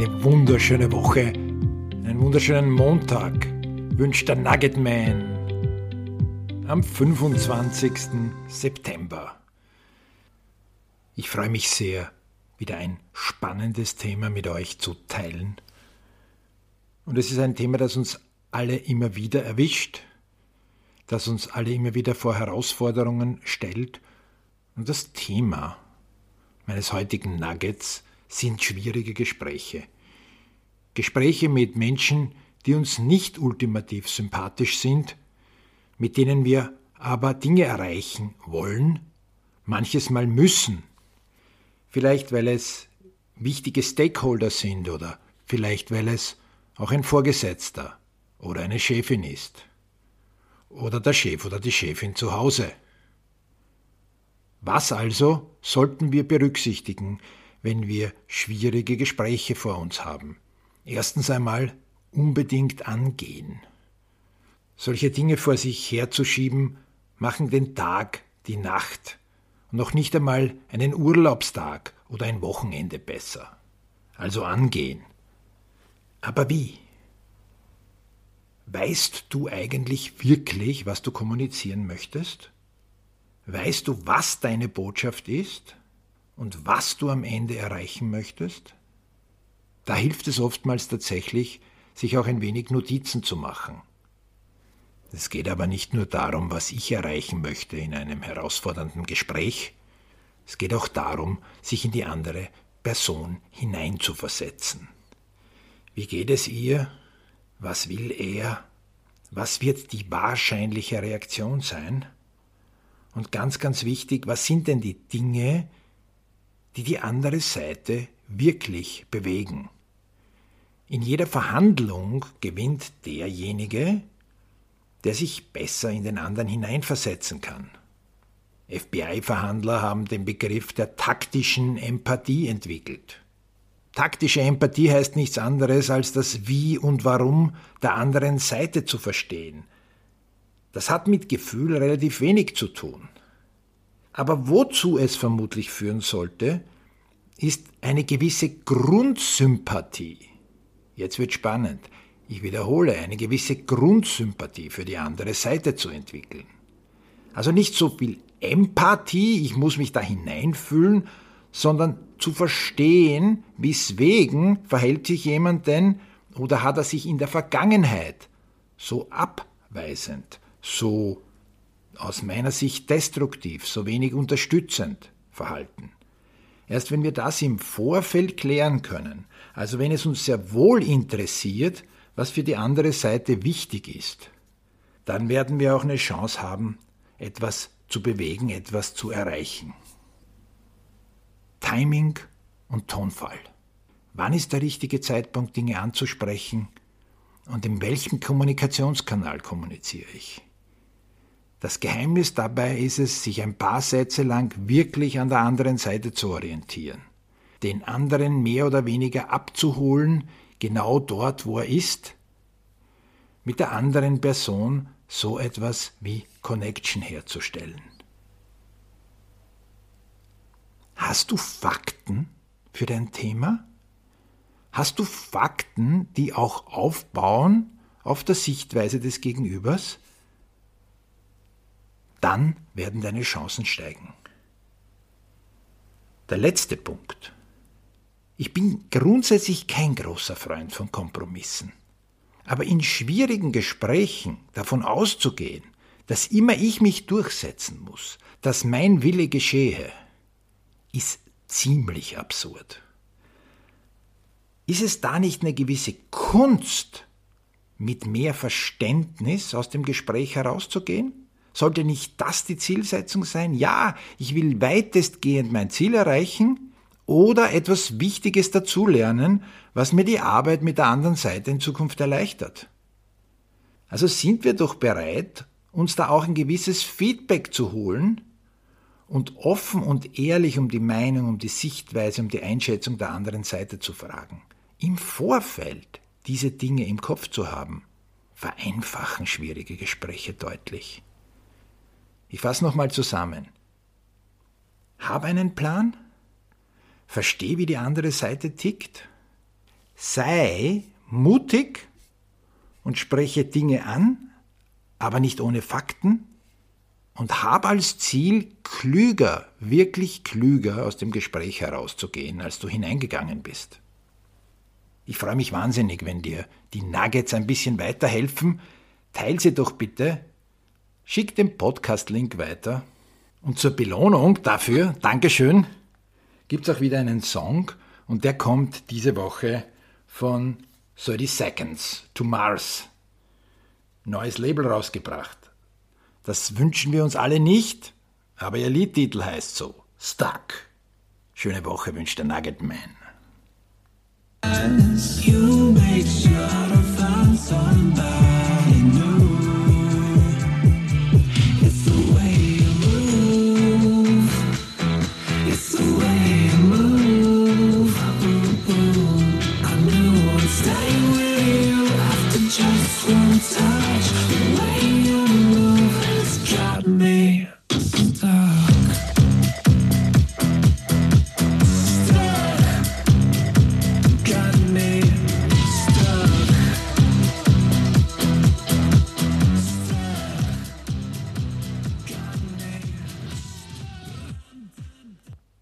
eine wunderschöne Woche, einen wunderschönen Montag wünscht der Nugget Man am 25. September. Ich freue mich sehr, wieder ein spannendes Thema mit euch zu teilen. Und es ist ein Thema, das uns alle immer wieder erwischt, das uns alle immer wieder vor Herausforderungen stellt. Und das Thema meines heutigen Nuggets sind schwierige Gespräche. Gespräche mit Menschen, die uns nicht ultimativ sympathisch sind, mit denen wir aber Dinge erreichen wollen, manches Mal müssen. Vielleicht weil es wichtige Stakeholder sind oder vielleicht weil es auch ein Vorgesetzter oder eine Chefin ist. Oder der Chef oder die Chefin zu Hause. Was also sollten wir berücksichtigen, wenn wir schwierige Gespräche vor uns haben? Erstens einmal unbedingt angehen. Solche Dinge vor sich herzuschieben, machen den Tag, die Nacht und noch nicht einmal einen Urlaubstag oder ein Wochenende besser. Also angehen. Aber wie? Weißt du eigentlich wirklich, was du kommunizieren möchtest? Weißt du, was deine Botschaft ist und was du am Ende erreichen möchtest? Da hilft es oftmals tatsächlich, sich auch ein wenig Notizen zu machen. Es geht aber nicht nur darum, was ich erreichen möchte in einem herausfordernden Gespräch, es geht auch darum, sich in die andere Person hineinzuversetzen. Wie geht es ihr? Was will er? Was wird die wahrscheinliche Reaktion sein? Und ganz, ganz wichtig, was sind denn die Dinge, die die andere Seite wirklich bewegen? In jeder Verhandlung gewinnt derjenige, der sich besser in den anderen hineinversetzen kann. FBI-Verhandler haben den Begriff der taktischen Empathie entwickelt. Taktische Empathie heißt nichts anderes, als das Wie und Warum der anderen Seite zu verstehen. Das hat mit Gefühl relativ wenig zu tun. Aber wozu es vermutlich führen sollte, ist eine gewisse Grundsympathie. Jetzt wird spannend. Ich wiederhole, eine gewisse Grundsympathie für die andere Seite zu entwickeln. Also nicht so viel Empathie, ich muss mich da hineinfühlen, sondern zu verstehen, weswegen verhält sich jemand denn oder hat er sich in der Vergangenheit so abweisend, so aus meiner Sicht destruktiv, so wenig unterstützend verhalten. Erst wenn wir das im Vorfeld klären können, also wenn es uns sehr wohl interessiert, was für die andere Seite wichtig ist, dann werden wir auch eine Chance haben, etwas zu bewegen, etwas zu erreichen. Timing und Tonfall. Wann ist der richtige Zeitpunkt, Dinge anzusprechen und in welchem Kommunikationskanal kommuniziere ich? Das Geheimnis dabei ist es, sich ein paar Sätze lang wirklich an der anderen Seite zu orientieren, den anderen mehr oder weniger abzuholen, genau dort, wo er ist, mit der anderen Person so etwas wie Connection herzustellen. Hast du Fakten für dein Thema? Hast du Fakten, die auch aufbauen auf der Sichtweise des Gegenübers? Dann werden deine Chancen steigen. Der letzte Punkt. Ich bin grundsätzlich kein großer Freund von Kompromissen. Aber in schwierigen Gesprächen davon auszugehen, dass immer ich mich durchsetzen muss, dass mein Wille geschehe, ist ziemlich absurd. Ist es da nicht eine gewisse Kunst, mit mehr Verständnis aus dem Gespräch herauszugehen? Sollte nicht das die Zielsetzung sein? Ja, ich will weitestgehend mein Ziel erreichen oder etwas Wichtiges dazulernen, was mir die Arbeit mit der anderen Seite in Zukunft erleichtert. Also sind wir doch bereit, uns da auch ein gewisses Feedback zu holen und offen und ehrlich um die Meinung, um die Sichtweise, um die Einschätzung der anderen Seite zu fragen. Im Vorfeld diese Dinge im Kopf zu haben, vereinfachen schwierige Gespräche deutlich. Ich fasse nochmal zusammen. Hab einen Plan, versteh, wie die andere Seite tickt, Sei mutig und spreche Dinge an, aber nicht ohne Fakten und hab als Ziel, klüger, wirklich klüger aus dem Gespräch herauszugehen, als du hineingegangen bist. Ich freue mich wahnsinnig, wenn dir die Nuggets ein bisschen weiterhelfen. Teil sie doch bitte. Schick den Podcast-Link weiter. Und zur Belohnung dafür, Dankeschön, gibt es auch wieder einen Song und der kommt diese Woche von 30 Seconds to Mars. Neues Label rausgebracht. Das wünschen wir uns alle nicht, aber ihr Liedtitel heißt so: Stuck. Schöne Woche wünscht der Nugget Man. You make sure to find somebody. just one time.